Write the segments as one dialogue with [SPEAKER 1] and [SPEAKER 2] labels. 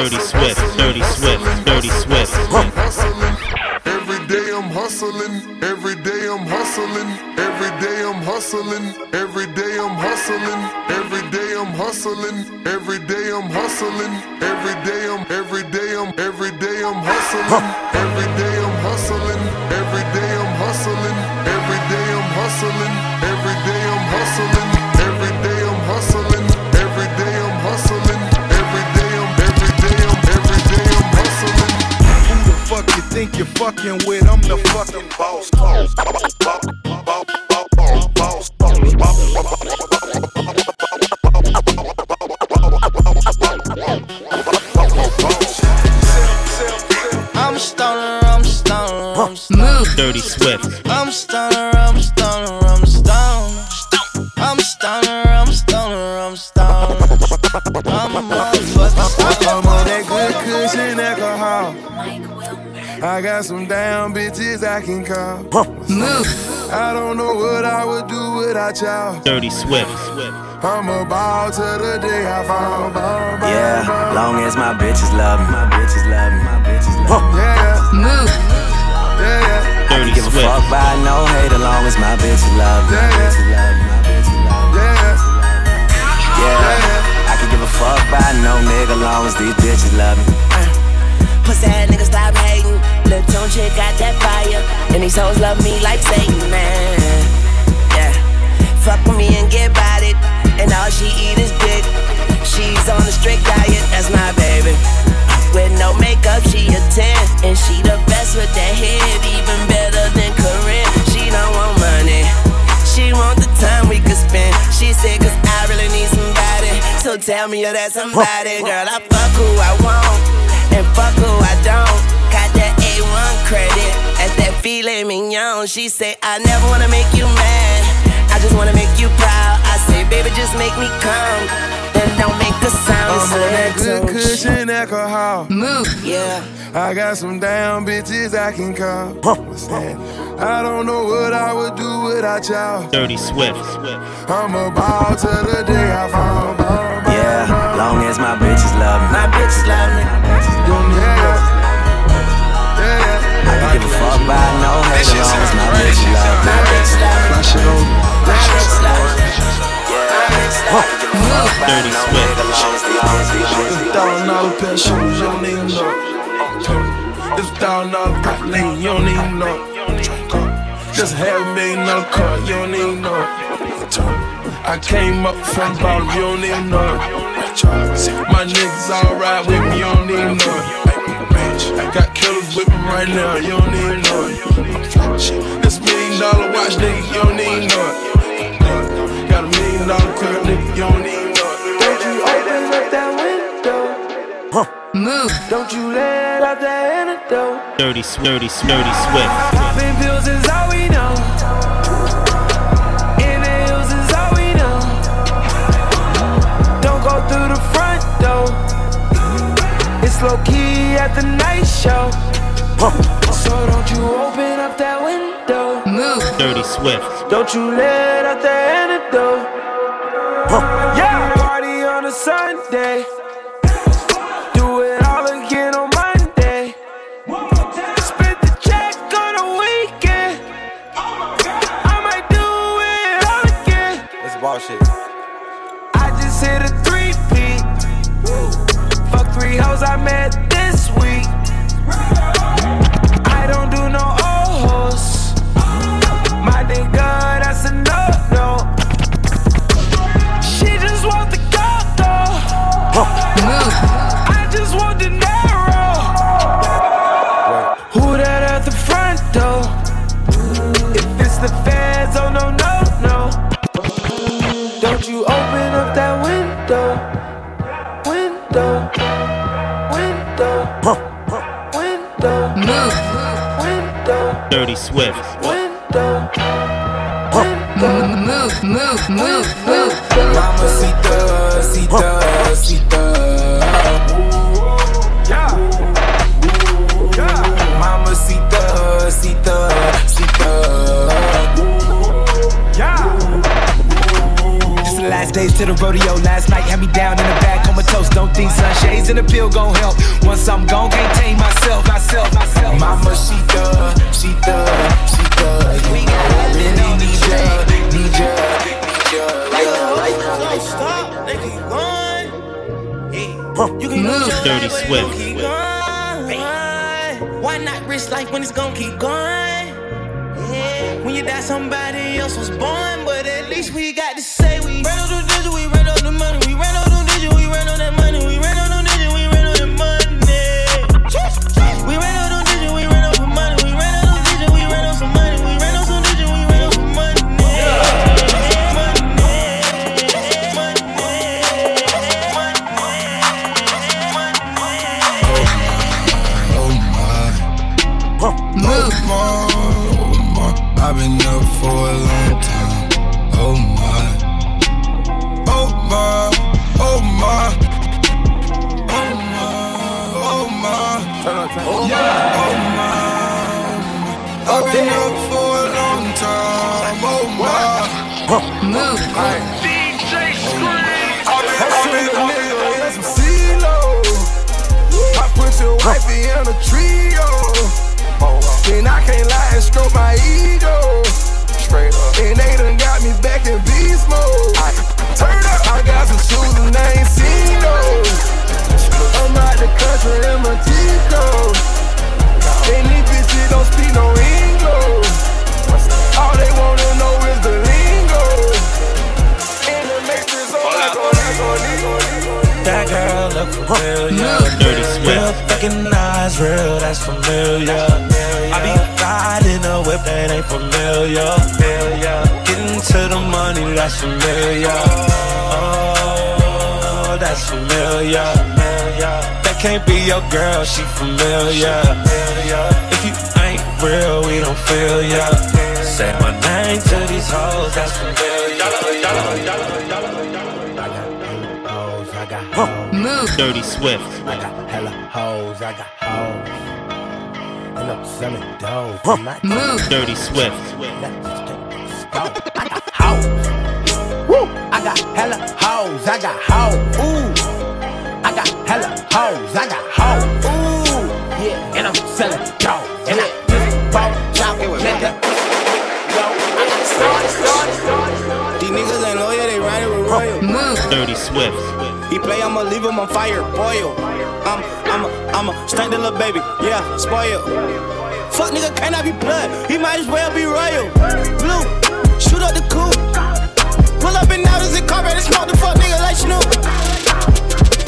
[SPEAKER 1] Dirty Swift, Dirty Swift, Dirty Swift. Every day I'm hustling. Every day I'm hustling. Every day I'm hustling. Every day I'm hustling. Every day I'm hustling. Every
[SPEAKER 2] bitches I can. Move. I don't know what I would do without y'all.
[SPEAKER 1] Dirty Swift.
[SPEAKER 2] I'm a ball to the day I fall.
[SPEAKER 3] Yeah, long as my bitches love me. My bitches love me. My bitches love me.
[SPEAKER 2] Yeah. Move. Yeah, yeah.
[SPEAKER 3] I can give a fuck by no hate as long as my bitch love me. My bitch love me. My bitch love me. Yeah. Yeah. I can give a fuck by no nigga long as these bitches love me.
[SPEAKER 4] Fire. And these hoes love me like Satan, man. Yeah. Fuck with me and get about it. And all she eat is dick. She's on a strict diet, that's my baby. With no makeup, she a 10. And she the best with that head, even better than Corinne. She don't want money. She want the time we could spend. She said, cause I really need somebody. So tell me you're that somebody. Girl, I fuck who I want. And fuck who I don't. Got that A1 credit. As that filet mignon. She say, I never wanna make you mad. I just wanna make you proud. I say, baby, just make me come. Then don't make a sound.
[SPEAKER 2] I'm on that good cushion alcohol.
[SPEAKER 4] Move. Yeah.
[SPEAKER 2] I got some damn bitches I can call. What's that? I don't know what I would do without y'all.
[SPEAKER 1] Dirty Swift.
[SPEAKER 2] I'm a ball to the day I fall.
[SPEAKER 3] Yeah, long as my bitches love me.
[SPEAKER 4] My bitches love me.
[SPEAKER 2] Yeah. Yeah.
[SPEAKER 3] I can give a fuck by no hate as long as my bitches love me.
[SPEAKER 4] My bitches love me.
[SPEAKER 2] Flash it on.
[SPEAKER 4] My bitches love me.
[SPEAKER 1] Dirty Swift.
[SPEAKER 2] This thousand dollar pair of shoes, you don't even know. This thousand dollar pop lean, you don't even know. Just half a million dollar car, you don't even know. I came up from the bottom, you don't even know. My niggas all ride with me, you don't even know. Got killers with me right now, you don't even know. This million dollar watch, nigga, you don't even know. Got a million dollar crib, nigga, you don't even know.
[SPEAKER 5] Don't you open up that window.
[SPEAKER 4] Move.
[SPEAKER 5] Don't you let out that antidote.
[SPEAKER 1] Dirty, dirty, dirty Swift.
[SPEAKER 5] Popping pills is all we know. It's low key at the night show. So don't you open up that window.
[SPEAKER 4] Move.
[SPEAKER 1] Dirty Swift.
[SPEAKER 5] Don't you let out that antidote. Yeah, party on a Sunday. Met
[SPEAKER 1] Dirty Swift.
[SPEAKER 5] Yeah.
[SPEAKER 6] This the last
[SPEAKER 7] days to the rodeo. Last night had me down in the back, comatose. Don't think sunshades and a pill gon' help. Once I'm gone, can't tame myself, myself, myself.
[SPEAKER 2] Mama, she thug, she thug, she thug. We got really need ya, need ya, need ya. Right now, right now, right now.
[SPEAKER 8] Stop, they keep going. You can
[SPEAKER 9] Move. Dirty Swift.
[SPEAKER 8] Why not risk life when it's gonna keep going? Yeah. When you die, somebody else was born, but at least we got
[SPEAKER 9] Move.
[SPEAKER 2] I put your wifey in a trio. Then I can't lie and stroke my ego. Straight up. And they done got me back in beast mode. Turn up. I got some shoes and I ain't seen those. I'm out the country in my Tico. And these bitches don't speak no English. All they
[SPEAKER 10] look familiar.
[SPEAKER 9] Dirty
[SPEAKER 10] Real
[SPEAKER 9] fucking
[SPEAKER 10] eyes, real, that's familiar. I be riding a whip that ain't familiar. Getting to the money, that's familiar. Oh, that's familiar. That can't be your girl, she familiar. If you ain't real, we don't feel ya. Say my name to these hoes, that's familiar.
[SPEAKER 9] Move. Dirty Swift.
[SPEAKER 7] I got hella hoes, I got hoes. And I'm selling dope. tonight.
[SPEAKER 9] Move. Dirty Swift.
[SPEAKER 7] I got hoes. Woo! I got hella hoes, I got hoes. Ooh. I got hella hoes, I got hoes. Ooh. Yeah. And I'm selling dope. And I just bought chop nigga. Yo, I got started, started, started.
[SPEAKER 8] These niggas ain't loyal, they riding with royal.
[SPEAKER 9] Move. Dirty Swift.
[SPEAKER 8] He play, I'ma leave him on fire, boil. I'm, I'm, I'm a the little baby, yeah, spoil. Fuck nigga, can't I be blood? He might as well be royal. Blue, shoot up the coupe. Pull up in out as a car, and smoke the fuck nigga like Snoop.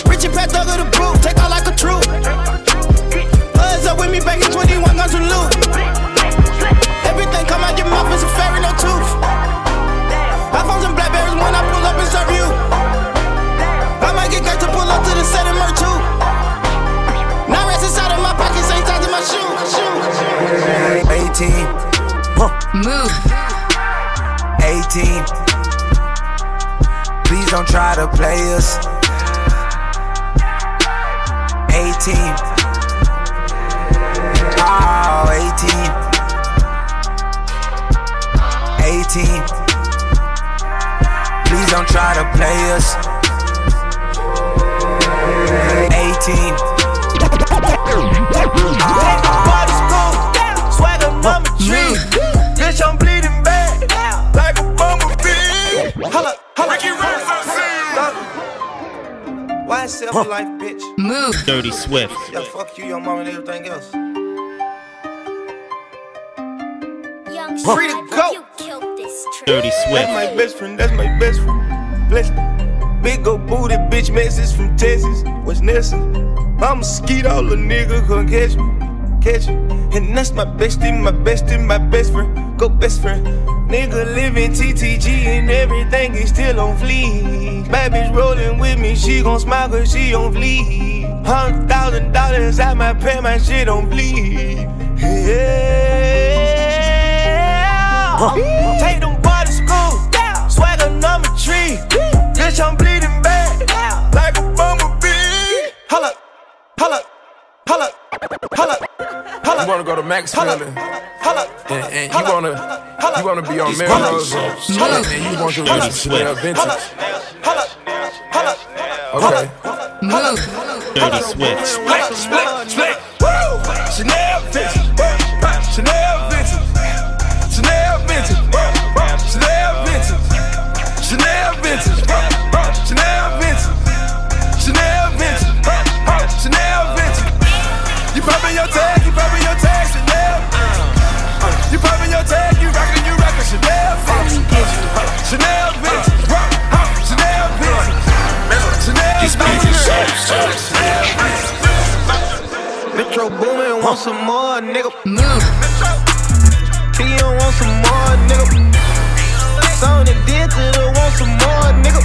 [SPEAKER 8] Richie Pat Thug of the brew, take out like a troop. Us up with me back in 21 guns with loot. Everything come out your mouth is a fairy, no tooth. 19.
[SPEAKER 11] Huh.
[SPEAKER 9] Move.
[SPEAKER 11] 18. Please don't try to play us. 18. Oh, 18. 18. Please don't try to play us. 18.
[SPEAKER 8] swagger number three. Mm. Bitch, I'm bleeding bad, like a bumblebee. Holla, holla. Why self life, bitch?
[SPEAKER 9] Move. Dirty Swift.
[SPEAKER 8] Yeah, fuck you, your mom, and everything else.
[SPEAKER 12] Young
[SPEAKER 8] Free to go.
[SPEAKER 12] You killed this track.
[SPEAKER 9] Dirty
[SPEAKER 8] That's
[SPEAKER 9] Swift.
[SPEAKER 8] my best friend, that's my best friend. Bless Big old booty bitch message from Texas. What's Nelson? I'm a skeet, all a nigga can catch me. Catch me. And that's my bestie, my bestie, my best friend. Go best friend. Nigga living TTG and everything is still on fleek. Bad bitch rolling with me, she gon' smile cause she on fleek. Hundred thousand dollars out my pay, my shit on fleek. Yeah. Take them boys to school. Swagger number three. Bitch, I'm bleeding
[SPEAKER 2] wanna go to Max
[SPEAKER 8] Holla,
[SPEAKER 2] and, and you wanna you wanna be on Melrose,
[SPEAKER 9] and,
[SPEAKER 2] and you want your really
[SPEAKER 9] smell
[SPEAKER 2] vintage. Okay.
[SPEAKER 9] Dirty sweat.
[SPEAKER 2] Split, split.
[SPEAKER 8] Metro boomin', want some more, nigga. P.O. want some more, nigga. Sonny Digital want some more, nigga.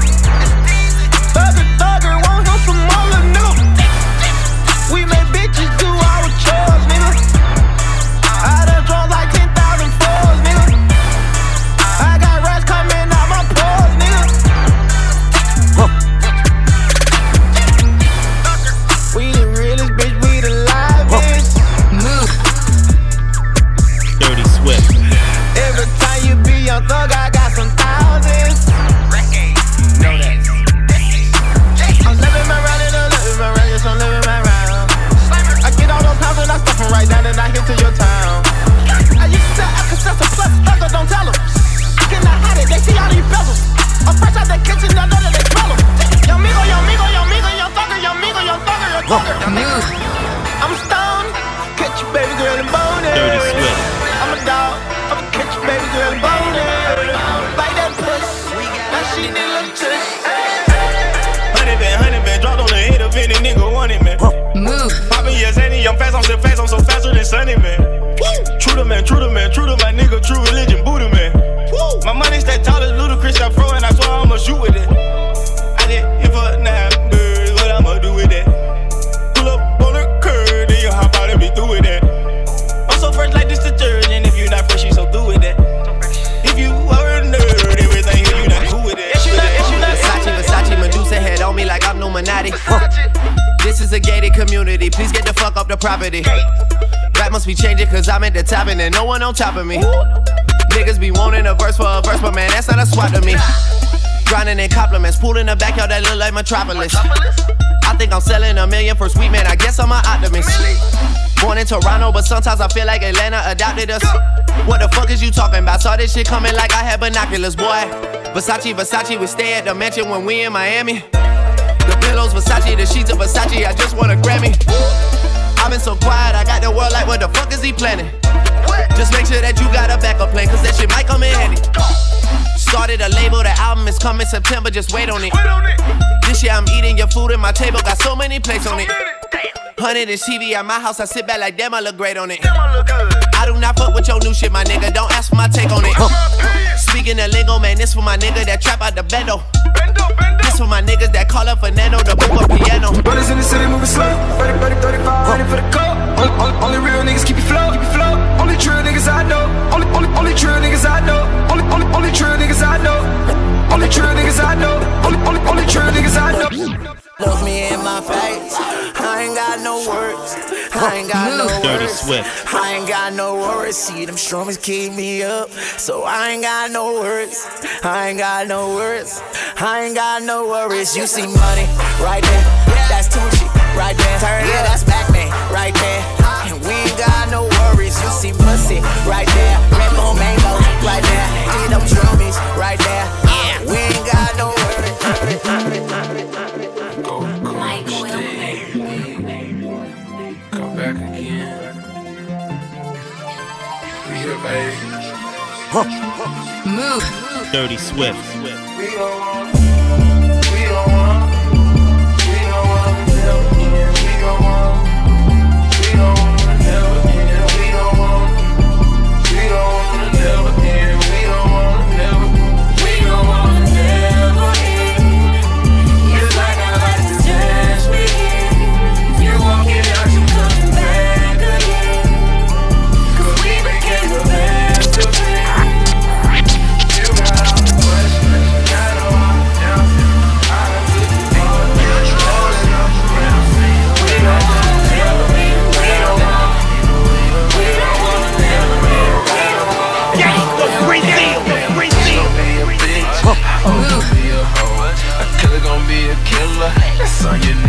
[SPEAKER 8] Thugger, thugger, want some more, nigga. Sunny, man. Woo. True to man, true to man, true to my nigga, true religion, Buddha, man. Woo. My money stay tall as Ludacris, I fro, and I swear I'ma shoot with it. I did it for nine birds, what I'ma do with that? Pull up on the curb, then you hop out and be through with that. I'm so fresh like this detergent, if you not fresh, you so through with that. If you are a nerd, everything here, you not cool with it.
[SPEAKER 11] Versace, Versace, Medusa head on me like I'm Illuminati. This is a gated community. Please get the fuck off the property. Must be changing cause I'm at the top and there's no one on top of me. Niggas be wanting a verse for a verse, but man, that's not a swap to me. Grinding in compliments, pool in the backyard that look like Metropolis. I think I'm selling a million for sweet man, I guess I'm an optimist. Born in Toronto, but sometimes I feel like Atlanta adopted us. What the fuck is you talking about? Saw this shit coming like I had binoculars, boy. Versace, Versace, we stay at the mansion when we in Miami. The pillows, Versace, the sheets of Versace, I just want a Grammy. I've been so quiet, I got the world like, what the fuck is he planning? Just make sure that you got a backup plan, cause that shit might come in handy. Started a label, the album is coming September, just wait on it. This year I'm eating your food and my table got so many plates on it. Hundred inch TV at my house, I sit back like damn, I look great on it. I do not fuck with your new shit, my nigga. Don't ask for my take on it. Speaking of lingo, man, this for my nigga that trap out the bendo. This for my niggas that call up Fernando to book a piano.
[SPEAKER 2] Brothers in the city moving slow. 30, 30, 35, ready for the call. Only, only, only real niggas keep it flow, keep it flow. Only true niggas I know. Only, only, only true niggas I know. Only, only, only true niggas I know. Only true niggas I know. Only, only, only true niggas I know.
[SPEAKER 8] Look me in my face. I ain't got no words. I ain't got no words. I ain't got no words. See them strummers keep me up. So I ain't got no words. I ain't got no words. I ain't got no worries. You see money right there. That's Tucci right there. Turn Yeah, that's Batman right there. And we ain't got no worries. You see pussy right there. Red Bull mango right there. See them drummies right there.
[SPEAKER 9] Move. Dirty Swift.
[SPEAKER 2] I
[SPEAKER 13] get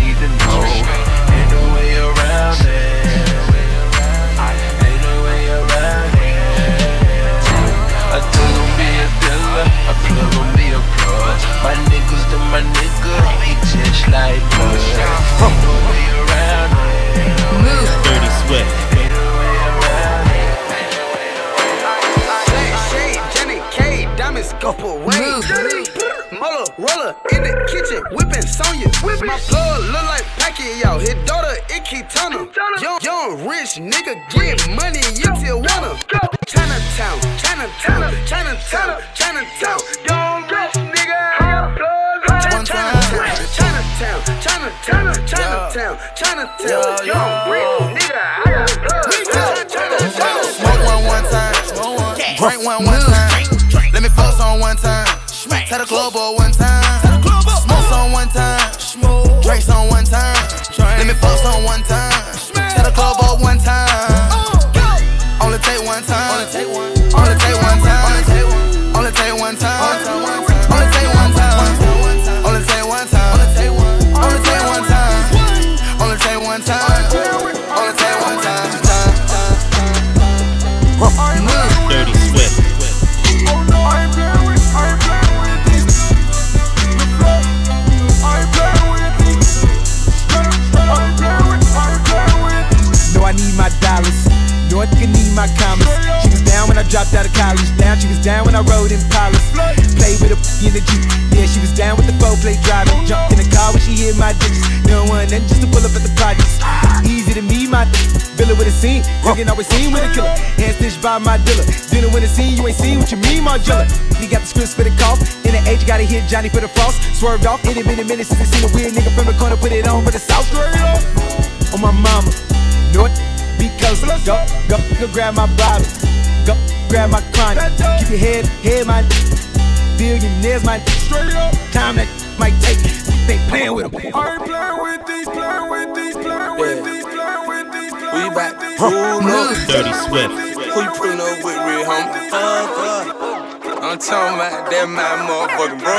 [SPEAKER 13] kitchen, whipping Sonya. My plug look like Pacquiao. His daughter, Icky Turner. Young, young, rich nigga, get money, you till wanna. Chinatown, Chinatown, Chinatown, Chinatown. Young, rich nigga, got plugs. Chinatown, Chinatown, Chinatown, Chinatown, Chinatown. Young, rich nigga, I got plugs. Chinatown.
[SPEAKER 14] Smoke one one time. Drink one one time. Let me fuck some one time. Tell the club boy one time. Let me fuck some one time. Tell the club boy one time. Only take one time. Only take one. Only take one time. Only take one time.
[SPEAKER 6] College. Down, she was down when I rode in Palace. Played with a in the Jeep. Yeah, she was down with the four play driving. Jumped in the car when she hit my digits. No one then just to pull up at the projects. Easy to me, my Villa with a scene. Cooking always seen with a killer. Hand stitched by my dealer. Dinner when the scene, you ain't seen what you mean, Margiela. He got the scripts for the cough. In the age, gotta hit Johnny for the frost. Swerved off. It had a minute since I seen a weird nigga from the corner. Put it on for the south. On my mama. North, be close. Go, go, go grab my bottle. Go, grab my chronic. Keep your head, head, my billionaires, my straight up. Time that might take. They playing with them.
[SPEAKER 3] I ain't playing with these, playing with these, playing with these, playing with these, playing
[SPEAKER 14] We
[SPEAKER 3] with
[SPEAKER 14] back.
[SPEAKER 3] these.
[SPEAKER 14] Pull up.
[SPEAKER 9] Dirty Swift.
[SPEAKER 14] Who you putting up with, real homie? I'm talking about that my motherfucking bro.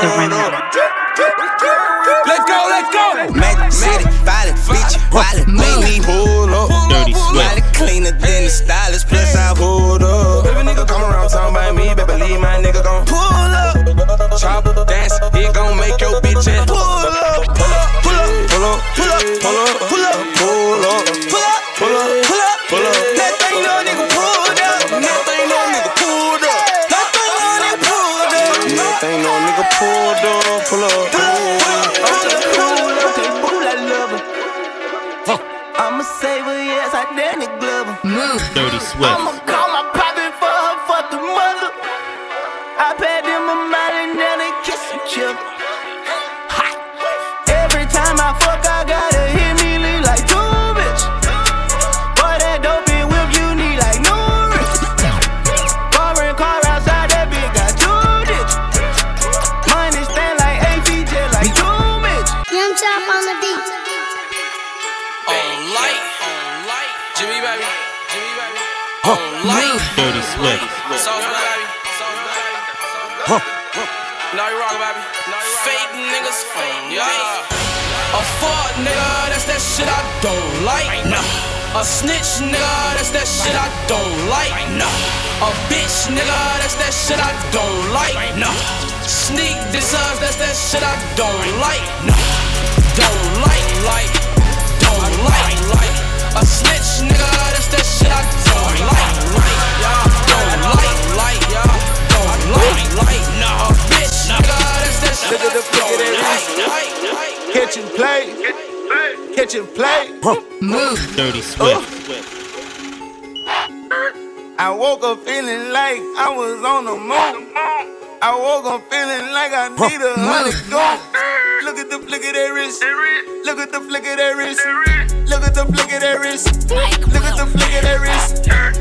[SPEAKER 14] Let go, let go.
[SPEAKER 15] Mathematic, violent, bitch, violent. Make me
[SPEAKER 14] hold up.
[SPEAKER 9] Dirty sweat.
[SPEAKER 15] cleaner than the stylist, plus I
[SPEAKER 14] hold up. If a nigga come around talking about me, better believe my nigga gon'
[SPEAKER 15] pull up.
[SPEAKER 14] Chop, dance, he gon' make your bitch ass
[SPEAKER 15] pull up. Pull up, pull up,
[SPEAKER 14] pull up,
[SPEAKER 15] pull up,
[SPEAKER 14] pull up,
[SPEAKER 15] pull up.
[SPEAKER 14] Pull up. Don't like. No. A snitch nigga, that's that shit I don't like. No. A bitch nigga, that's that shit I don't like. No. Sneak dissers, that's that shit I don't like. No. Don't like, like. Don't like, like. A snitch nigga, that's that shit I don't like. Like, yeah. Don't like, like, yeah. Don't like, like. No. A bitch nigga, that's that shit
[SPEAKER 3] Look at the
[SPEAKER 14] I don't like.
[SPEAKER 3] is.
[SPEAKER 14] like, like.
[SPEAKER 3] Catch and play. Catch and.
[SPEAKER 9] Dirty Swift.
[SPEAKER 3] I woke up feeling like I was on the moon. I woke up feeling like I need a hundred gold. Look at the flick of that wrist. Look at the flick of that wrist. Look at the flick of that wrist. Look at the flick of that wrist.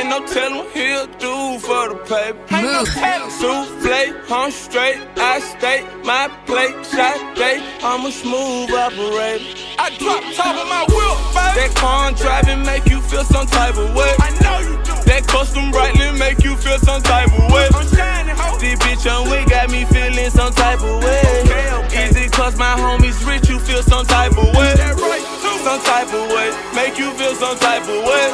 [SPEAKER 9] Ain't no
[SPEAKER 10] tellin' what he'll do for the paper. Ain't no tellin'. Souffle, I'm straight, I stay my plate, shot day. I'm a smooth operator. I drop top of my wheel, baby. That car driving make you feel some type of way. I know you do. That custom Breitling make you feel some type of way. I'm shining, ho. This bitch on we got me feeling some type of way. Okay, okay. Easy cause my homies rich, you feel some type of way. Some type of way, make you feel some type of way.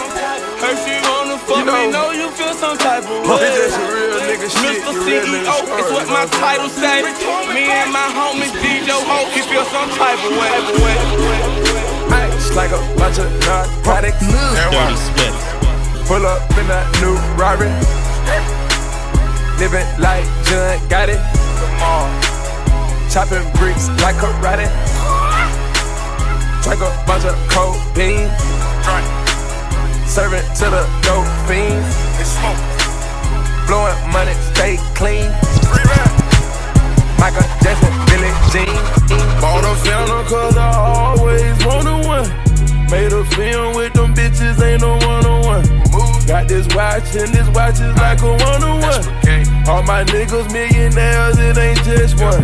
[SPEAKER 10] Heard she wanna fuck
[SPEAKER 9] You know-
[SPEAKER 10] me, know you feel some type of way.
[SPEAKER 9] This just a real nigga shit.
[SPEAKER 10] Mr.
[SPEAKER 9] you real nigga
[SPEAKER 10] CEO, it's what my title say. Me and my homies DJ Ho, he feel some type of way.
[SPEAKER 9] Ice like a bunch of narcotics.
[SPEAKER 2] Dirty Swift.
[SPEAKER 9] Pull up in that new Rari. Living like John Gotti. Come on. Chopping bricks like karate. Drink a bunch of codeine. Serving to the dope fiends. Blowing money, stay clean. Michael Jackson, Billie Jean. Bought a fountain cause I always wanted one. Made a film with them bitches, ain't no one on one. Got this watch and this watch is like a one on one. All my niggas millionaires, it ain't just one.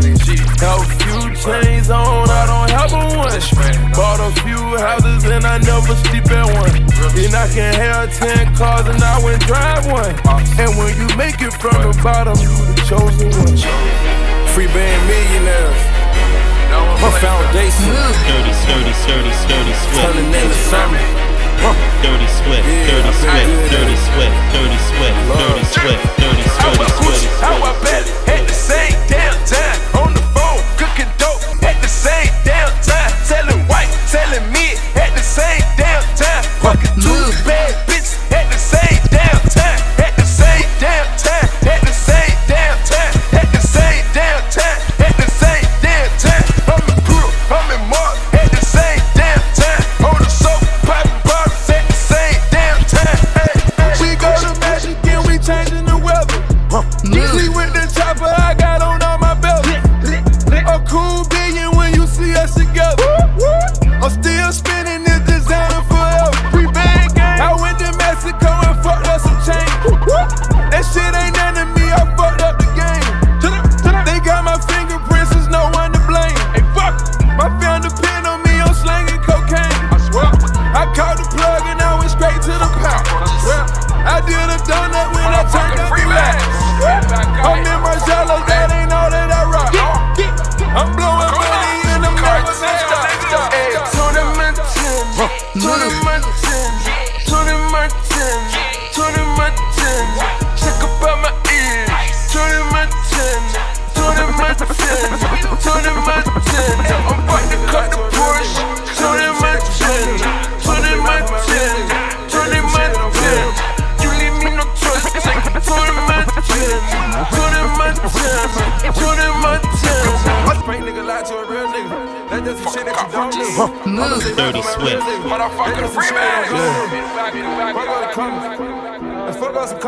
[SPEAKER 9] Got a few chains on, I don't have a one. Bought a few houses and I never sleep at one. And I can have ten cars and I went drive one. And when you make it from the bottom, you the chosen one. Free band millionaires. My foundation.
[SPEAKER 2] Dirty, dirty, dirty, dirty Swift.
[SPEAKER 9] Turning into something.
[SPEAKER 2] Dirty Swift. Dirty Swift. Dirty Swift. Dirty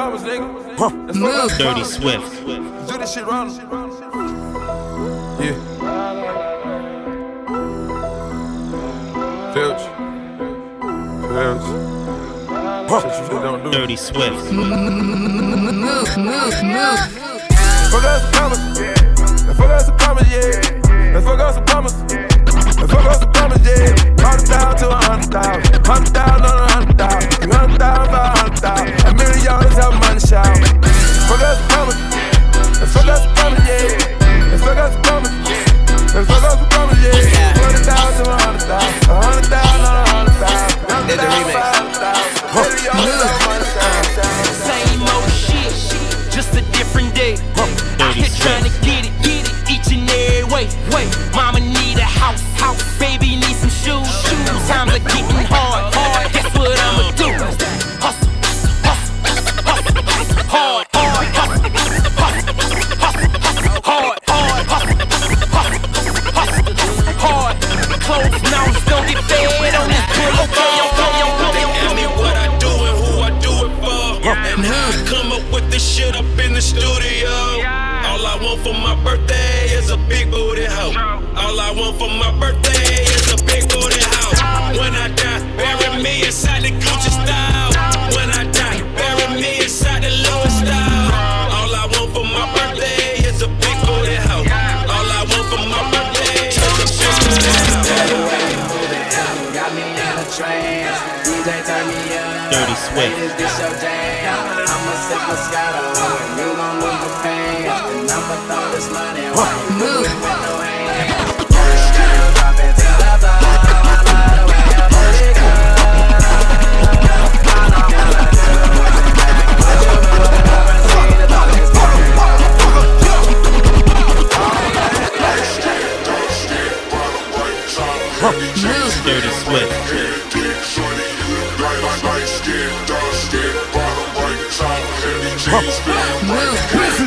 [SPEAKER 9] commas, nigga. Huh. Move.
[SPEAKER 2] Dirty
[SPEAKER 9] commas.
[SPEAKER 2] Swift.
[SPEAKER 9] Do this shit round. Yeah. Filch. Filch. Huh. Dirty Swift. Move,
[SPEAKER 2] move, move.
[SPEAKER 9] Fuck out some commas. Fuck out some commas, yeah. Let's fuck out some. us fuck
[SPEAKER 16] out yeah. Hundred thousand to hundred thousand. Hundred thousand on a
[SPEAKER 1] with no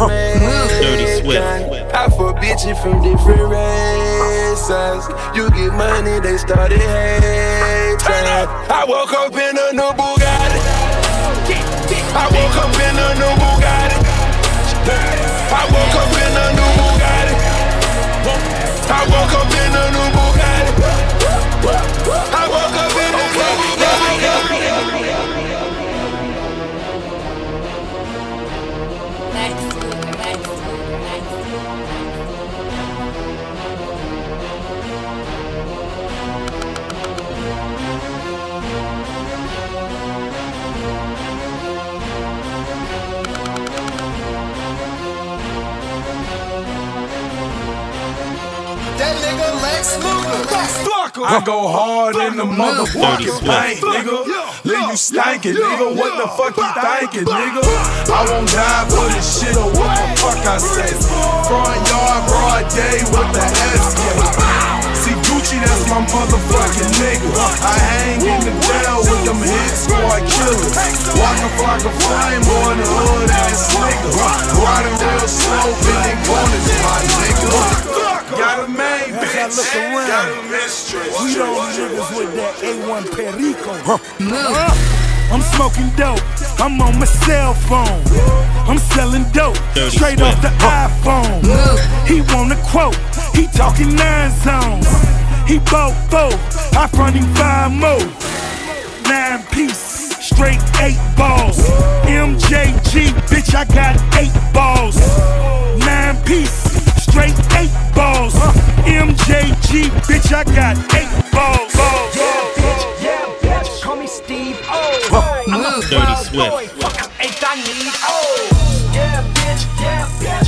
[SPEAKER 17] on
[SPEAKER 9] Dirty Swift.
[SPEAKER 17] I for bitches from different races. You get money, they started hating. I woke up in a new Bugatti. I woke up in a new Bugatti. I woke up in a new Bugatti. I woke up in a new Bugatti. I woke up in
[SPEAKER 2] That nigga Lex Luger. I go hard in the motherfucking paint, nigga. Leave you stankin', nigga. What the fuck you thinkin', nigga? I won't die for this shit or what the fuck I say. Front yard, broad day with the SK. See Gucci, that's my motherfucking nigga. I hang in the jail with them hit squad killers. Walking like a flame on the hood ass nigga. Riding real slow, bending corners, my nigga. Got a main bitch.
[SPEAKER 18] As I look around,
[SPEAKER 2] Got a mistress.
[SPEAKER 18] we don't niggas with that A1 Perico. Uh, I'm smoking dope. I'm on my cell phone. I'm selling dope straight off the iPhone. He want a quote. He talking nine zones. He bought four. I front him five more. Nine piece, straight eight balls. MJG, bitch, I got eight balls. Nine piece, straight eight balls. MJG, bitch, I got eight balls.
[SPEAKER 19] Yeah, bitch, yeah, bitch, call me Steve O. I'm a
[SPEAKER 9] Dirty Swift.
[SPEAKER 19] boy, fuck ain't I need O. Yeah, bitch, yeah, bitch,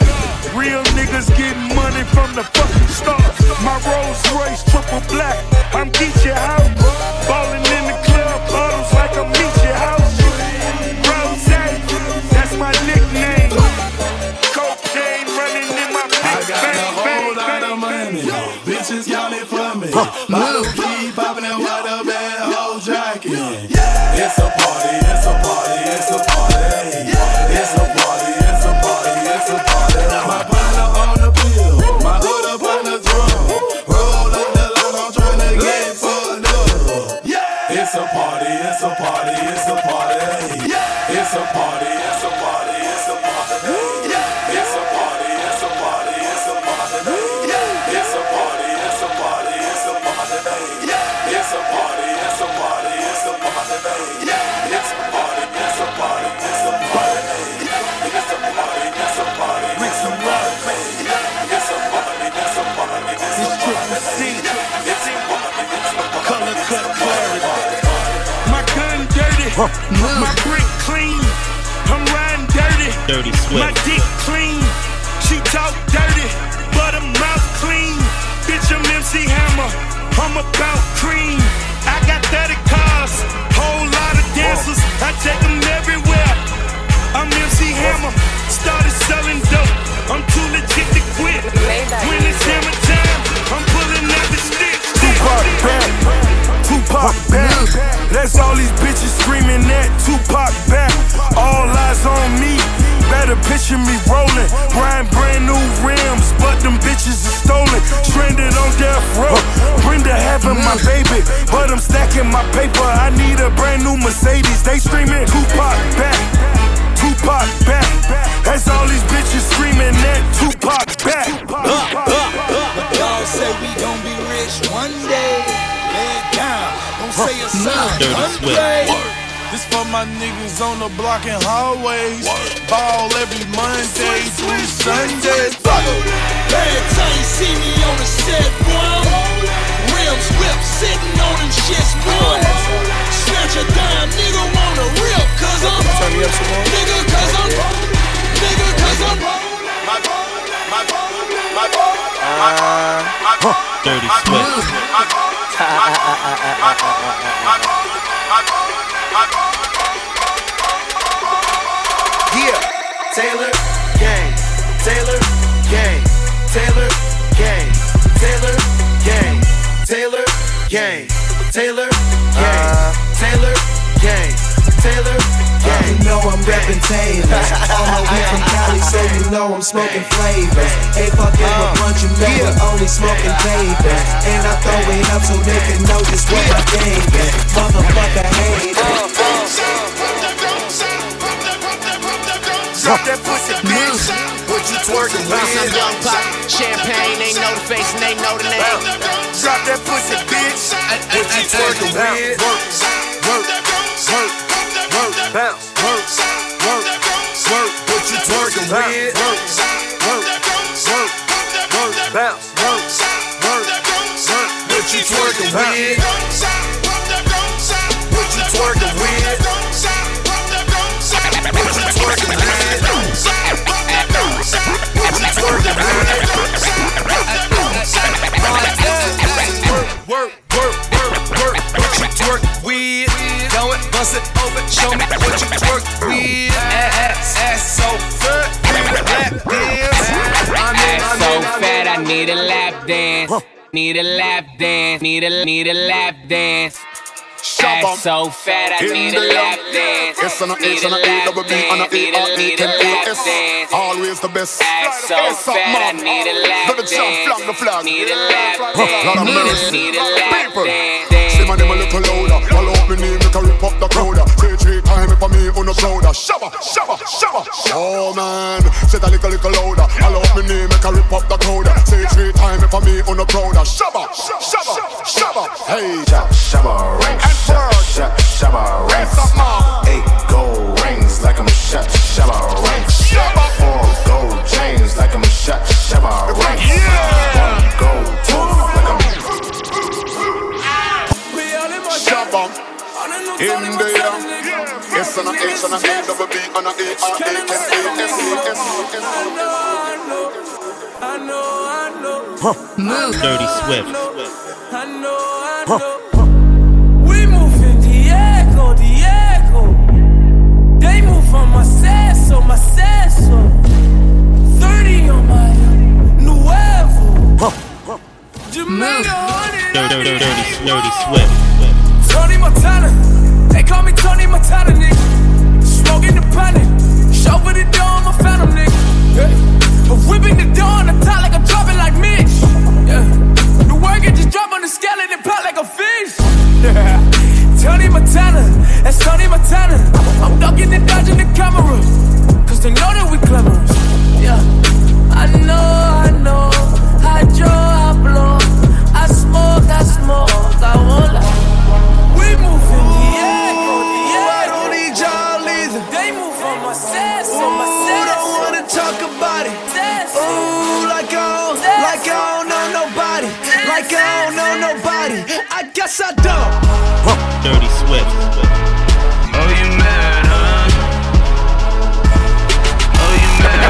[SPEAKER 18] Real niggas getting money from the fucking start. My Rolls Royce triple black. I'm Geechee House. Ballin' in the club, bottles like a Meechee House. Rose, that's my nickname. Cocaine running in my
[SPEAKER 2] I got
[SPEAKER 18] bang,
[SPEAKER 2] a whole
[SPEAKER 18] bang,
[SPEAKER 2] lot
[SPEAKER 18] bang,
[SPEAKER 2] of money. Bitches it for me. Bottle
[SPEAKER 20] dirty. My dick clean, she talk dirty, but her mouth clean. Bitch, I'm MC Hammer, I'm about cream. I'm
[SPEAKER 18] my paper. I need a brand new Mercedes. They screaming Tupac back, Tupac back. That's all these bitches screaming at Tupac back.
[SPEAKER 21] But y'all say we gon' be rich one day. Lay it down, don't say a sign.
[SPEAKER 9] Dirty Swift.
[SPEAKER 21] Unplay.
[SPEAKER 22] This for my niggas on the block and hallways. Ball every Monday through Sunday.
[SPEAKER 21] Fuck 'em. Every time you see me on the set, boy. Rims whip, sitting on them shits, boy. Snatch a dime, nigga wanna rip, cause I'm.
[SPEAKER 22] Turn me up some more.
[SPEAKER 21] Nigga, cause I'm. Nigga, cause I'm. My, my, my, my,
[SPEAKER 9] Dirty Swift.
[SPEAKER 23] Yeah, Taylor Gang, Taylor Gang, Taylor Gang, Taylor Gang, Taylor Gang, Taylor Gang, uh. Taylor Gang, Taylor Gang.
[SPEAKER 24] You know I'm reppin' Taylor. All my way from Cali, so you know I'm smoking flavors. Uh. Ain't fucking with bunch of men, but only smoking vapors. And I throw it up so they can know just what my game is. Motherfucker hater.
[SPEAKER 23] Uh, Drop that pussy, bitch. What you twerking with?
[SPEAKER 11] I'm young pop, champagne, they know the face and they know the name.
[SPEAKER 23] Drop that pussy, bitch. What you twerking? Work, work, work, work, bounce,
[SPEAKER 11] Need a lap dance. Need a need a lap dance. Ass so fat, I need a lap dance.
[SPEAKER 1] S and a
[SPEAKER 11] Need
[SPEAKER 1] and a A double B and a
[SPEAKER 11] dance.
[SPEAKER 1] A R E
[SPEAKER 11] need a
[SPEAKER 1] N A
[SPEAKER 11] lap dance.
[SPEAKER 1] Always the best.
[SPEAKER 11] Ass so fat, I need a lap
[SPEAKER 1] champ flag the flag.
[SPEAKER 11] dance. Need a lap
[SPEAKER 1] Lot of
[SPEAKER 11] dance.
[SPEAKER 1] mercy.
[SPEAKER 11] Need a lap
[SPEAKER 1] People.
[SPEAKER 11] dance.
[SPEAKER 1] See my name a little louder. All up me name, make a rip up the crowd. Say three times for me, on the prouder. Shabba, shabba, shabba. Oh man, say that little, little louder. All up me name, make a rip up the crowd. Say three times for me, on the prouder. Shabba, shabba, shabba. Hey,
[SPEAKER 25] Shabba ranks, shabba, shabba ranks. Eight gold rings like I'm shot, shabba ranks. Four gold chains like I'm shot, shabba ranks. One gold tooth like I'm.
[SPEAKER 1] shabba. In the and a H and a A double B and a A R E N A S E S E S.
[SPEAKER 20] I know, I know.
[SPEAKER 9] Dirty Swift.
[SPEAKER 20] I know, I know. We moving Diego, Diego. They move on my seso, my seso. 30 on my nuevo. Jamaica, honey.
[SPEAKER 9] Dirty, dirty, dirty, dirty Swift.
[SPEAKER 20] Tony Montana. They call me Tony Montana, nigga. The panic. Chauffeur the door, I'm a phantom, nigga. Yeah. Whipping the on the top like I'm dropping like Mitch. Yeah. The work it just drop on the scale and it pop like a fish. Tony Montana, that's Tony Montana. I'm ducking and dodging the camera. Cause they know that we cleverest. Yeah. Yes, I
[SPEAKER 24] do. Huh.
[SPEAKER 9] Dirty Swift.
[SPEAKER 18] Oh,
[SPEAKER 2] you mad, huh? Oh, you mad.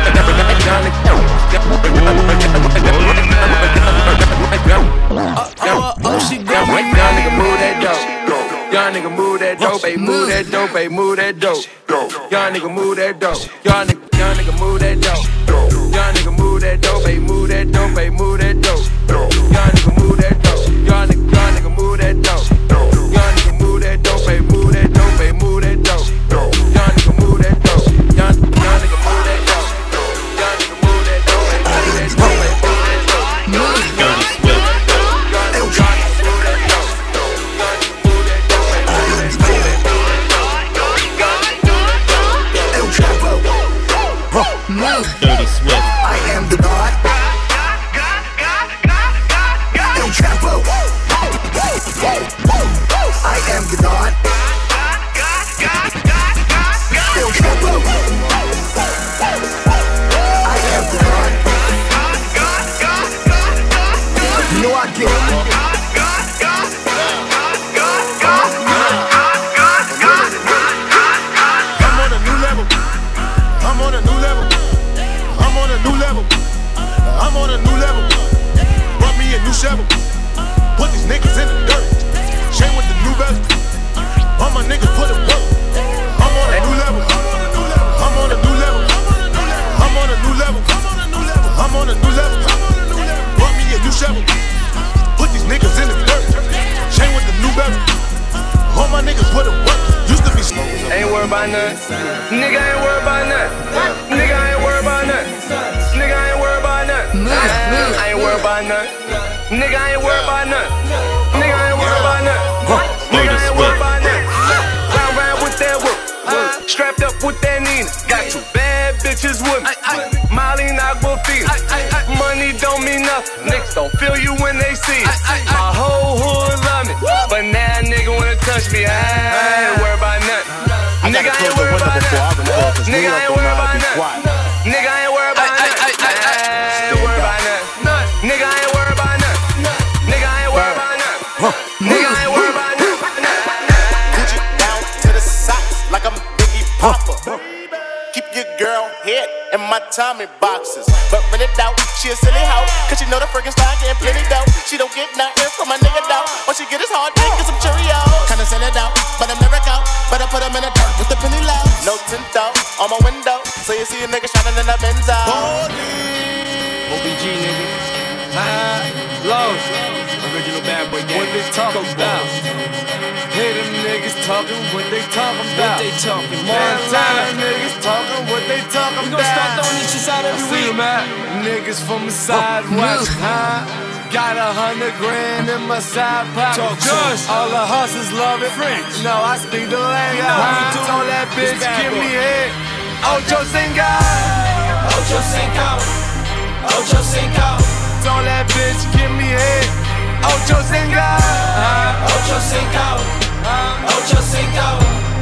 [SPEAKER 2] Uh, uh, oh, she go? Young nigga, move that dope. Young nigga move that dope, ayy, move that dope, ayy, move that dope. Young nigga move that dope. Y'all nigga, y'all nigga move that dope. Young nigga move that dope, ayy, move that dope, ayy, move that dope. Young nigga
[SPEAKER 23] I am God.
[SPEAKER 26] All my niggas put it work. Used to be smoking.
[SPEAKER 2] Ain't worried about nothing. Nigga ain't worried about nothing. Nigga ain't worried about nothing. Nigga ain't worried about nothing. I ain't worried about nothing. Nigga ain't worried about nothing. Nigga ain't worried about nothing. Nigga ain't worried about nothing. Round round with that whip. Strapped up with that Nina. Got two bad bitches with me. Molly Aquafina. Money don't mean nothing. Niggas don't feel you when they see it. My whole hood I ain't worried about nothing. Nigga ain't worried about nothing. Nigga ain't worried about nothing. Nigga ain't worried about nothing. I ain't worried about nothing. Nigga ain't worried about nothing. Nigga ain't worried about nothing. Nigga ain't worried about nothing.
[SPEAKER 27] Gucci down to the socks like I'm Biggie Popper. Keep your girl head in my Tommy boxes. But rent it out, she a silly hoe. Cause she know the freaking style getting plenty dough. She don't get nothing from my nigga though. All she get is hard dick and some Cheerios. Better put them in a dirt with the penny low. No tint though, on my window. So you see a nigga shining in the Benzo.
[SPEAKER 2] OBG nigga. High, low. Original bad boy gang. What they talking about? Hear them niggas talking what they talking about. What they talking Montana niggas talking what they talking about. We gon' start throwing these shits out every week. man. Niggas from the side watch, huh? Got a hundred grand in my side pocket.
[SPEAKER 20] Talk to.
[SPEAKER 2] All the hustlers love it. French. No, I speak the language.
[SPEAKER 20] know how we do
[SPEAKER 2] Told
[SPEAKER 20] it.
[SPEAKER 2] that bitch, give
[SPEAKER 20] boy.
[SPEAKER 2] me head. Ocho Cinco.
[SPEAKER 20] Ocho Cinco. Ocho Cinco.
[SPEAKER 2] Told that bitch, give me head. Ocho Cinco. Uh-huh.
[SPEAKER 20] Ocho Cinco. Uh-huh. Ocho Cinco.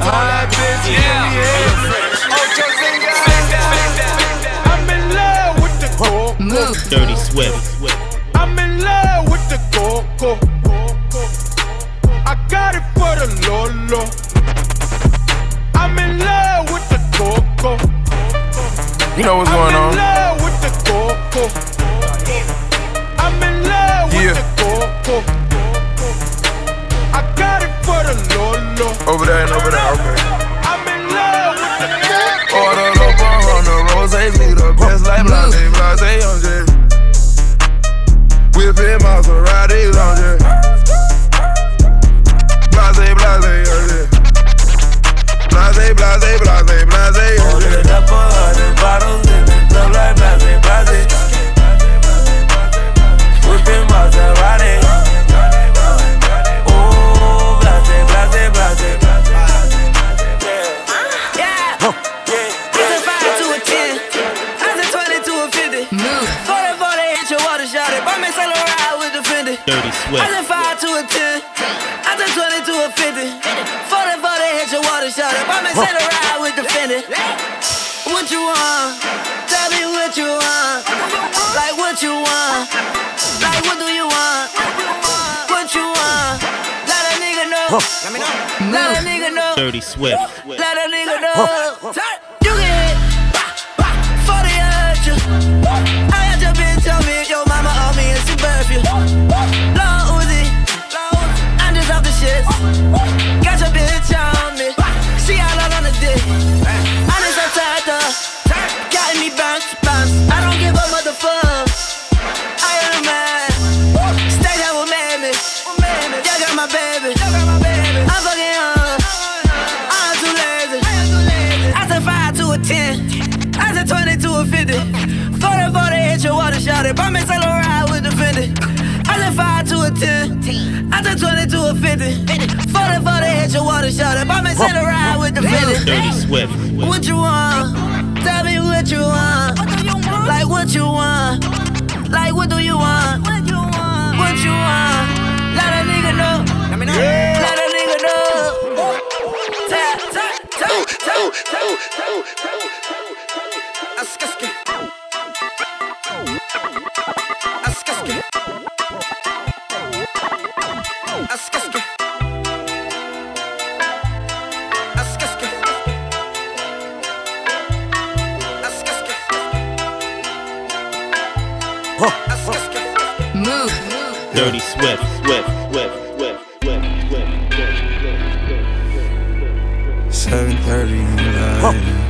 [SPEAKER 2] Told that bitch, give me head. Ocho Cinco. I'm in love with the coco.
[SPEAKER 9] Dirty Swift.
[SPEAKER 2] I'm in love with the coco. I got it for the Lolo. I'm in love with the coco.
[SPEAKER 10] You know what's going
[SPEAKER 2] I'm in
[SPEAKER 10] on.
[SPEAKER 2] love with the coco. I'm in love with
[SPEAKER 10] Yeah.
[SPEAKER 2] the coco. I got it for the Lolo.
[SPEAKER 10] Over there and over there, okay.
[SPEAKER 2] I'm in love with the coco.
[SPEAKER 10] Order up on Honda Rose, me the best like Blase, Blase, on J. Whipping Maserati, on J. Blase, Blase, J. Blase, Blase, Blase, Blase,
[SPEAKER 9] Dirty
[SPEAKER 4] I
[SPEAKER 9] Swift.
[SPEAKER 4] said five to a ten. I said twenty to a fifty. Forty forty hit your water shot it. Buy me Saint Laurent with the Fendi. What you want? Tell me what you want. Like what you want? Like what do you want? What you want? Let a nigga know. Let me know. Let a nigga know.
[SPEAKER 9] Dirty Swift.
[SPEAKER 4] Let a nigga know. You your water shot it. Buy me sell a ride with the Fendi. I said 5 to a 10. I said 20 to a 50. 40 40 hit your water shot it. Buy me sell a ride with the Fendi.
[SPEAKER 9] Dirty Swift.
[SPEAKER 4] What you want? Tell me what you want. Like what you want. Like what do you want? What you want? What you want? Let a nigga know. Let a nigga know. Tap, tap, tap, tap, tap. Askaski. Askaski.
[SPEAKER 28] Move.
[SPEAKER 9] Dirty Swift. Swift. Swift. Swift. Swift. Swift.
[SPEAKER 5] Seven thirty in the night.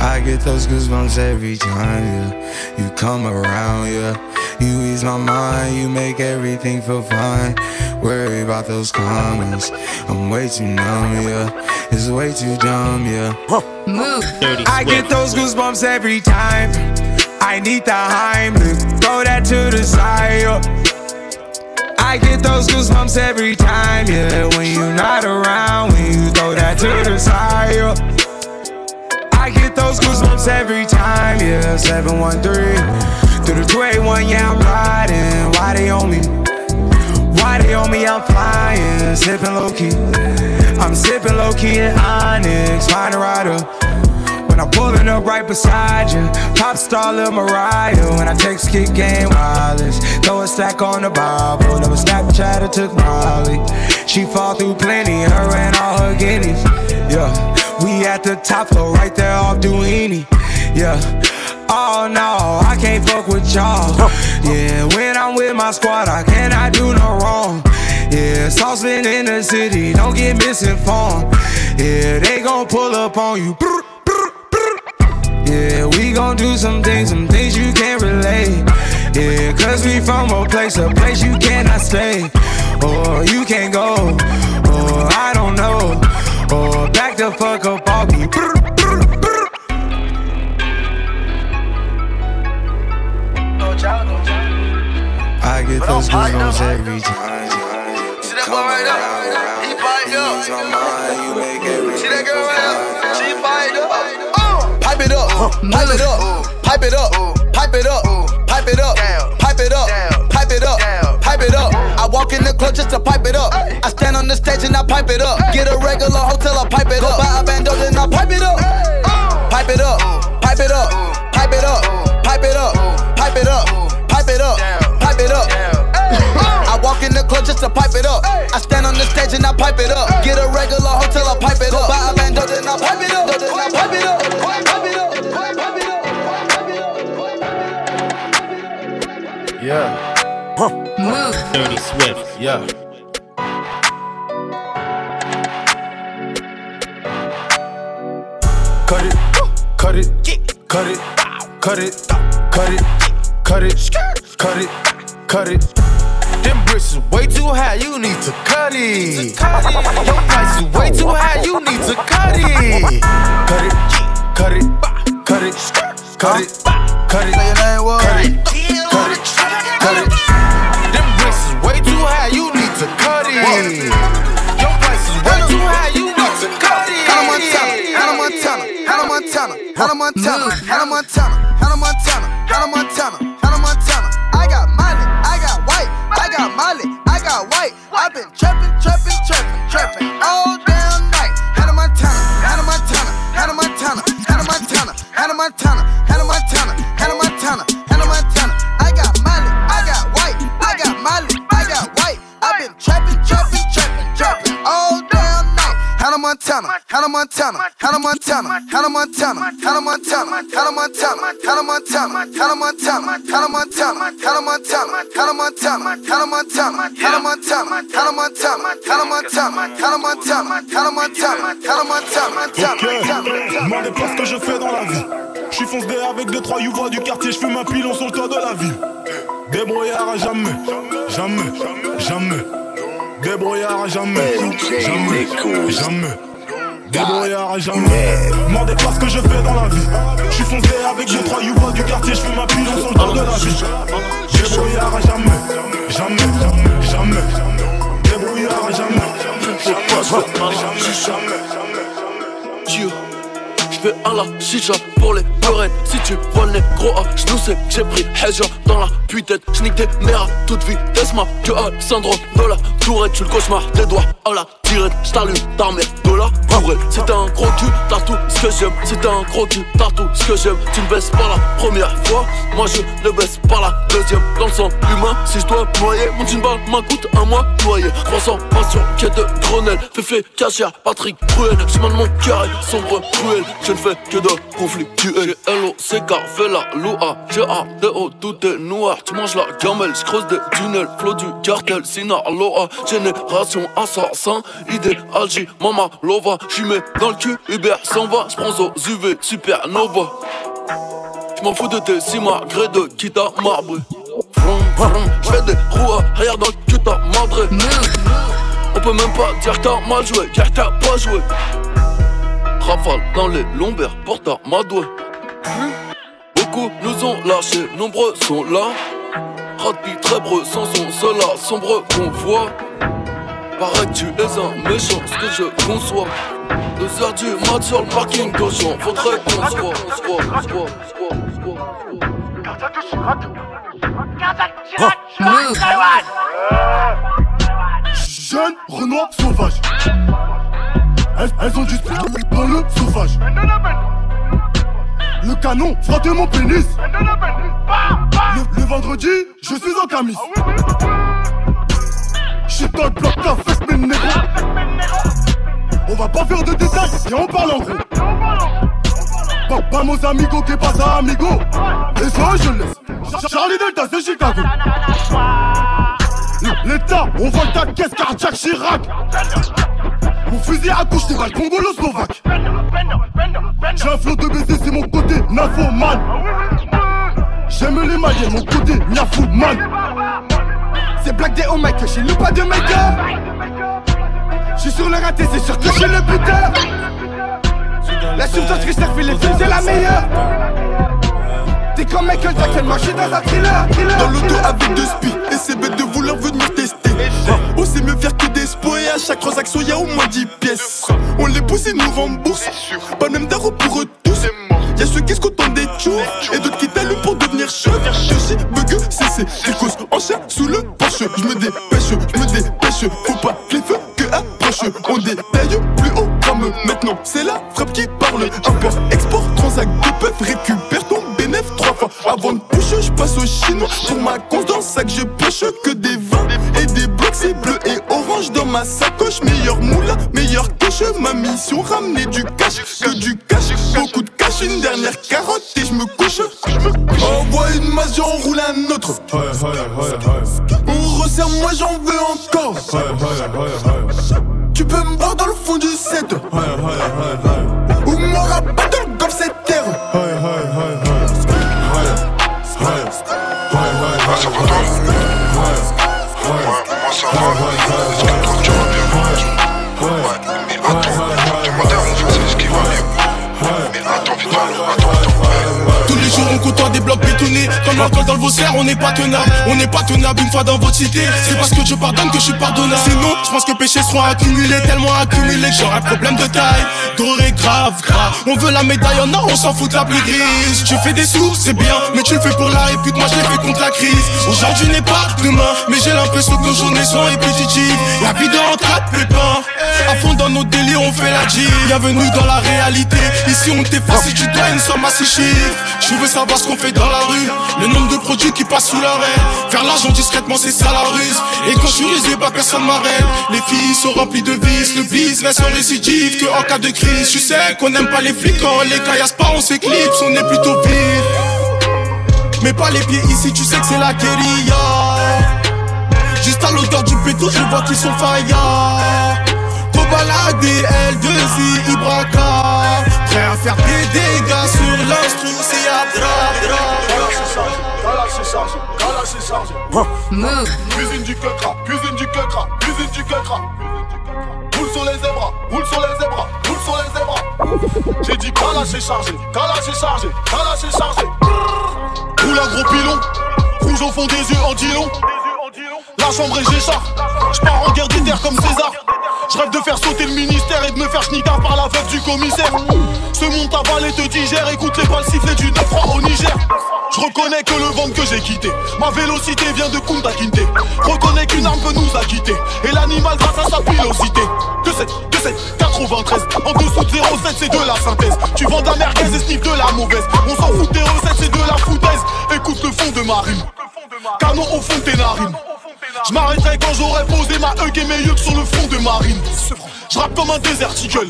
[SPEAKER 5] I get those goosebumps every time, yeah. You come around, yeah. You ease my mind, you make everything feel fine. Worry about those comments. I'm way too numb, yeah. It's way too dumb, yeah.
[SPEAKER 28] Move.
[SPEAKER 9] Dirty
[SPEAKER 5] I get those goosebumps every time. I need the Heimlich, throw that to the side. yeah. I get those goosebumps every time, yeah. When you're not around, when you throw that to the side. yeah. I get those goosebumps every time, yeah. 713 through the 281, yeah, I'm riding. Why they on me? Why they on me? I'm flying, sipping low key. I'm sipping low key in Onyx, find a rider. When I'm pulling up right beside you, pop star Lil Mariah. When I text kick game wireless, throw a stack on the Bible. Never Snapchat or took Molly. She fall through plenty, her and all her guineas. Yeah, we at the top floor, right there off Duini. Yeah. Oh no, I can't fuck with y'all. Yeah, when I'm with my squad, I cannot do no wrong. Yeah, saucepan in the city, don't get misinformed. Yeah, they gon' pull up on you. Brr, brr, brr. Yeah, we gon' do some things, some things you can't relate. Yeah, cause we from a place, a place you cannot stay. Or you can't go, or I don't know. Or back the fuck up off me. Brr, brr, brr. I get those goosebumps every time.
[SPEAKER 19] See that boy right there? He piped up. See that girl right there? She piped up. Uh, pipe it up, pipe it up, pipe it up, pipe it up, pipe it up, pipe it up, pipe it up, pipe it up. I walk in the club just to pipe it up. I stand on the stage and I pipe it up. Get a regular hotel, I pipe it up. Buy a bando, then I pipe it up. Pipe it up, pipe it up, pipe it up, pipe it walk in the club just to pipe it up. I stand on the stage and I pipe it up. Get a regular hotel, I pipe it up. Buy a bando, then I pipe it up. Then I pipe it up. Pipe it up. Pipe it up.
[SPEAKER 9] Yeah.
[SPEAKER 28] Move.
[SPEAKER 9] Dirty Swift.
[SPEAKER 29] Yeah. Cut it, cut it, cut it, cut it, cut it, cut it, cut it, cut it. Them bricks is way too high, you need to cut it. Your price is way too high, you need to cut it. Cut it, cut it, cut it, cut it, cut it, cut it, cut it, cut it. Them bricks is way too high, you need to cut it. Your price is way too high, you need to cut it.
[SPEAKER 19] Hannah Montana, Hannah Montana, Hannah Montana, Hannah Montana, Hannah Montana, Hannah Montana, Hannah Montana. I got Molly, I got white. I've been trapping, trapping, trapping, trapping all Montana, Hannah Montana, Hannah Montana, Hannah Montana, Hannah Montana, Hannah Montana, Hannah Montana, Hannah Montana, Hannah Montana, Hannah Montana, Hannah Montana, Hannah Montana, Hannah Montana, Hannah Montana, Hannah Montana, Hannah Montana, Hannah Montana, Hannah Montana,
[SPEAKER 29] Ok, demandez pas ce que je fais dans la vie. Je suis foncé avec deux trois youvois du quartier, je fume un pilon sur le toit de la ville. Débrouillard à jamais, jamais, jamais.
[SPEAKER 30] Débrouillard à jamais, jamais, jamais. Débrouillard à jamais. Demandez pas ce que je fais dans la vie. Je suis foncé avec deux trois youvois du quartier, je fais ma pilon sur le temps de la vie. Débrouillard à jamais, jamais, jamais. Débrouillard à jamais, jamais, jamais.
[SPEAKER 28] J'fais un la chicha pour les peurettes Si tu vois le gros A, j'nous sais que j'ai pris Hedja dans la puitette J'nique tes mères à toute vitesse ma que a le syndrome de la tourette. Tu le cauchemar des doigts à la tirette. J't'allume ta mère de la bourrette C'est un gros cul, t'as tout ce que j'aime. C'est un gros cul, t'as tout ce que j'aime. Tu ne baisses pas la première fois. Moi je ne baisse pas la deuxième. Dans le sang humain, si je dois noyer Mon jean balle m'coûte un mois noyé. 300 passion, quête de Grenelle. Féfé, Cachia, Patrick, Cruel J'suis de mon cœur sombre, cruel ne fais que de conflictuel J'ai L-O-C-K, fais la loua G-A-D-O, tout est noir. Tu manges la gamelle, j'creuse des tunnels. Flot du cartel, Sinaloa. Génération assassin, idéal, J, Mama, Lova. J'y mets dans le cul, Uber s'en va. J'prends aux UV, supernova. J'm'en fous de tes si gré de quitte marbre J'fais des roues arrière dans le cul t'as madré On peut même pas dire que t'as mal joué, car t'as pas joué Rafale dans les lombaires, porte à Madoué. Beaucoup nous ont lâchés, nombreux sont là. Rapide, très breux, sans son cela, sombre convoi. Paraît que tu es un méchant, ce que je conçois? Deux heures du mat sur le parking d'Auchan, faudrait qu'on se voit, on se voit, on se voit, on se voit, on se voit.
[SPEAKER 19] Jeune Renoir sauvage. Elles, elles ont du dans le sauvage. Le canon frotte mon pénis. Le, vendredi, je suis en camis. J'suis dans le bloc avec mes. On va pas faire de détails et on parle en gros. Pas, vamos amigos, que pasa amigo? Et ça je laisse. Charlie Delta, c'est Chicago. L'état, on vole ta caisse cardiaque Chirac. Mon fusil à couche, c'est pas le congolo-slovaque. J'ai un flot de baiser, c'est mon côté man. J'aime les mailles, mon côté man. C'est Black Day au mic, j'ai le pas de make-up. J'suis sur le raté, c'est sûr que j'ai le buteur. La substance que je les films, c'est la meilleure. T'es comme Michael Jackson, moi j'suis dans un thriller.
[SPEAKER 23] Dans l'auto avec deux spies, et c'est bête de vouloir venir tester. On sait mieux faire que des spots et à chaque transaction y'a au moins 10 pièces. On les pousse et nous rembourse. Pas le même d'arro pour eux tous. Y'a ceux qui se contentent des tours et d'autres qui t'allument pour devenir chef. Je suis bug, c'est des causes en chair sous le porche. Je me dépêche, je me dépêche. Faut pas que les feux que approche. On détaille plus haut comme maintenant. C'est la frappe qui parle. Import, export, transac, deux peuvent récupère ton. Avant de push, je passe au chinois. Pour ma cons dans sac, je pioche que des vins et des blocs. C'est bleu et orange dans ma sacoche. Meilleur moulin, meilleur coche. Ma mission, ramener du cash. Que du cash, beaucoup de cash. Une dernière carotte et je me couche. Envoie une masse, j'en roule un autre. On resserre, moi j'en veux encore. Tu peux me voir dans le fond du set. tu mais attends, c'est ce qui va mieux. Mais attends, vite, attends, attends.
[SPEAKER 31] Tous les jours, on côtoie des blocs bétonnés Comme l'alcool dans le vaussaire on n'est pas tenable. On n'est pas tenable une fois dans votre cité. C'est parce que je pardonne que je suis pardonnable. Sinon je pense que péchés seront accumulés Tellement accumulés que un problème de taille. Doré grave grave. On veut la médaille en or on s'en fout de la plus grise. Tu fais des sous c'est bien Mais tu le fais pour la répute. Moi je l'ai fait contre la crise. Aujourd'hui n'est pas demain Mais j'ai l'impression que nos journées sont répétitives. La vie en pépins À fond dans nos délires on fait la G Bienvenue dans la réalité. Ici on t'efface si tu dois une somme à six chiffres. Je veux savoir ce qu'on fait dans la rue Le nombre de produits qui passent sous l'arrêt. Faire l'argent discrètement c'est ça la ruse. Et quand je suis risé bah personne m'arrête. Les filles sont remplies de vices. Le business en récidive que en cas de crise. Tu sais qu'on aime pas les flics Quand les caillasse pas on s'éclipse On est plutôt vif. Mais pas les pieds ici tu sais que c'est la guérilla. Juste à l'odeur du péto je vois qu'ils sont faillards. Trop baladé, L2I, Ibraka. Prêt à faire des dégâts sur l'instru, c'est
[SPEAKER 19] Cuisine du quecra, cuisine du quecra, cuisine du quecra.
[SPEAKER 32] Roule sur les zébras, roule sur les zébras, roule sur les zébras. J'ai dit calage est chargé, calage est chargé, calage est chargé. Roule un gros pilon, rouge au fond des yeux en dilon. La chambre est Géchard, j'pars en guerre des terres comme César. Je rêve de faire sauter le ministère et de me faire schnitter par la veuve du commissaire. Ce monde ta et te digère, écoute les balles siffler du 9 au Niger. Je reconnais que le ventre que j'ai quitté, ma vélocité vient de Kunta Kinte. Reconnais qu'une arme peut nous acquitter, et l'animal grâce à sa pilosité. Que 7, que 7, 93, en dessous de 07 c'est de la synthèse. Tu vends de la merguez et sniff de la mauvaise. On s'en fout des recettes, c'est de la foutaise. Écoute le fond de ma rime, canon au fond de tes narines. Je m'arrêterai quand j'aurai posé ma hug et mes yeux sur le front de marine. Je rappe comme un déserticle.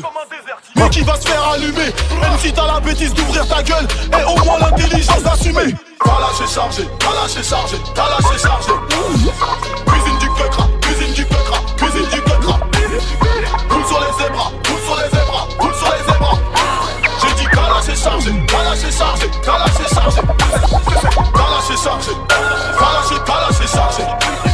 [SPEAKER 32] Mais qui va se faire allumer Même si t'as la bêtise d'ouvrir ta gueule Et au moins l'intelligence d'assumer. T'as lâché chargé, t'as lâché chargé, t'as lâché chargé. Cuisine du quecra, cuisine du quecra, cuisine du quecra Roule sur les zébras, roule sur les zébras, roule sur les zébras. J'ai dit t'as lâché chargé, t'as lâché chargé, t'as lâché chargé. T'as lâché chargé, t'as lâché, t'as lâché chargé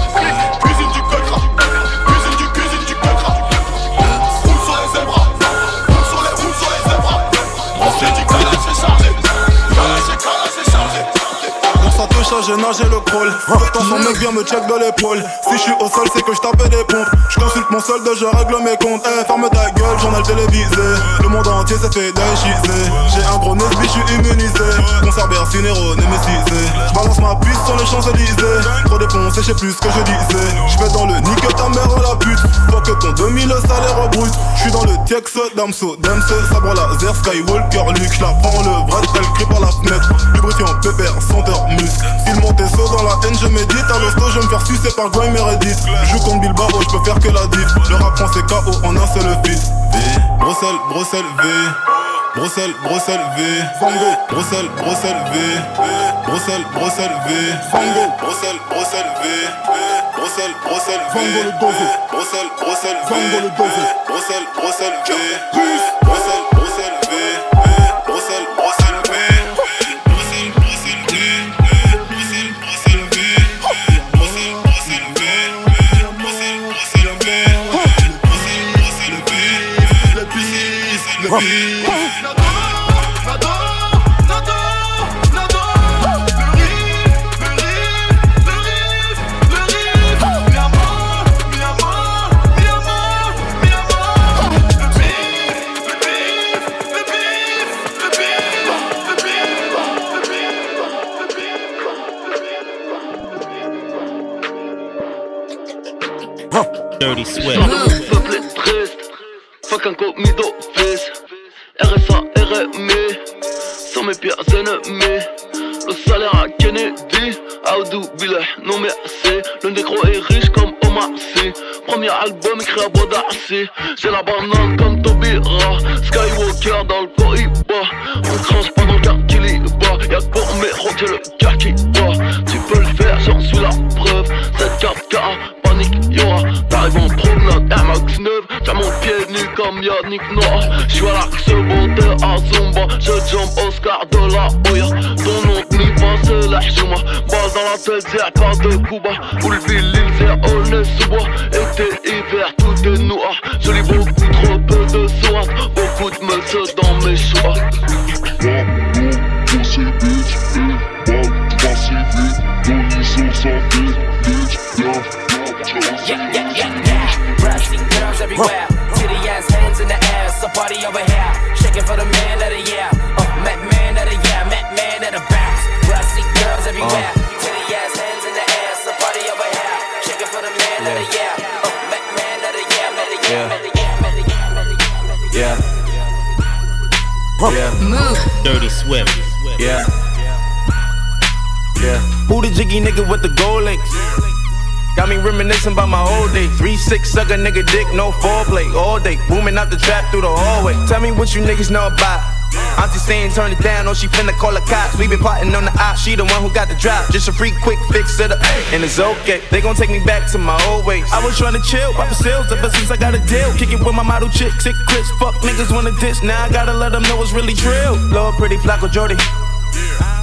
[SPEAKER 32] J'ai
[SPEAKER 30] le crawl. Pourtant, son mec vient me check de l'épaule. Si je suis au sol, c'est que je tapais des pompes. Je consulte mon solde, je règle mes comptes. Eh, ferme ta gueule, journal télévisé. Le monde entier s'est fait déchiser. J'ai un gros nesbi, je suis immunisé. Concert Bercinero, némécisé. Je balance ma puce sur les Champs-Élysées. Trop défoncé, je sais plus ce que je disais. Je vais dans le nique ta mère la pute. Faut que ton 2000 salaire brut. Je suis dans le Tiex, Damso, Damso, sabre laser, Skywalker, Luke. Je la prends le bras, elle crie par la fenêtre. Lubrifiant, pépère, senteur, muscle. Il monte saut dans la haine, je médite. À l'hosto, je vais me faire sucer par Grime et Reddit. Je joue contre Bilbao, je peux faire que la diff. Le rap français KO en un seul fils. V, Bruxelles, Bruxelles, V. Bruxelles, Bruxelles, V. Bruxelles, Bruxelles, V. Bruxelles, Bruxelles, V. Bruxelles, Bruxelles, V. Bruxelles, Bruxelles, V. Bruxelles, Bruxelles, V. Bruxelles, Bruxelles, V. Bruxelles, Bruxelles, V.
[SPEAKER 9] Dirty
[SPEAKER 28] sweat. Fucking got me. Pires ennemis Le salaire à Kennedy, Aoudou Billah, non merci. Le négro est riche comme Omar Sy. Premier album écrit à Bodassi J'ai la banane comme Tobira Skywalker dans le Cohiba. On crache pas dans le quartier bas Y'a que pour mes le gars qui bat Tu peux le faire, j'en suis la preuve. Cette 4K, T'arrives en promenade, Air Max 9 T'as mon pied nu comme Yannick Noir. J'suis à l'axe bonté à Zumba Je jump Oscar de la Hoya. Ton nom ni pas c'est la Hjouma Balle dans la tête, y'a pas de Cuba. Où le l'île, c'est on est sous bois Été, hiver,
[SPEAKER 20] party over here. Shaking for the man of the year. Uh, Mac man of the year. Mac man of the bounce. Brassy girls everywhere. Titty ass hands in the air. So party over here. Shaking for the man of the year. Uh, Mac man of the year. Man of the year. Man the year. Man the year. Man the year.
[SPEAKER 9] Yeah.
[SPEAKER 29] Yeah.
[SPEAKER 9] Move. Dirty Swift.
[SPEAKER 29] Yeah. Yeah. Who the jiggy nigga with the gold links? Got me reminiscing about my old days. Three six suck a nigga dick, no foreplay. All day, booming out the trap through the hallway. Tell me what you niggas know about. Auntie saying turn it down, oh she finna call the cops. We been plotting on the op, she the one who got the drop. Just a free quick fix to the and it's okay. They gon' take me back to my old ways. I was trying to chill, pop the sales ever since I got a deal. Kick it with my model chick, sick Chris. Fuck niggas wanna diss, now I gotta let them know it's really trill. Lord, pretty Flacko Jodye.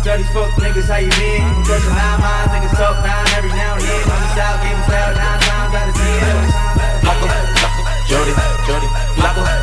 [SPEAKER 29] Dirty fuck niggas, how you been? Cause my mind, niggas talk nine every now and then. On the south, gave us out nine times out of ten. Jody, Jody, Flopper.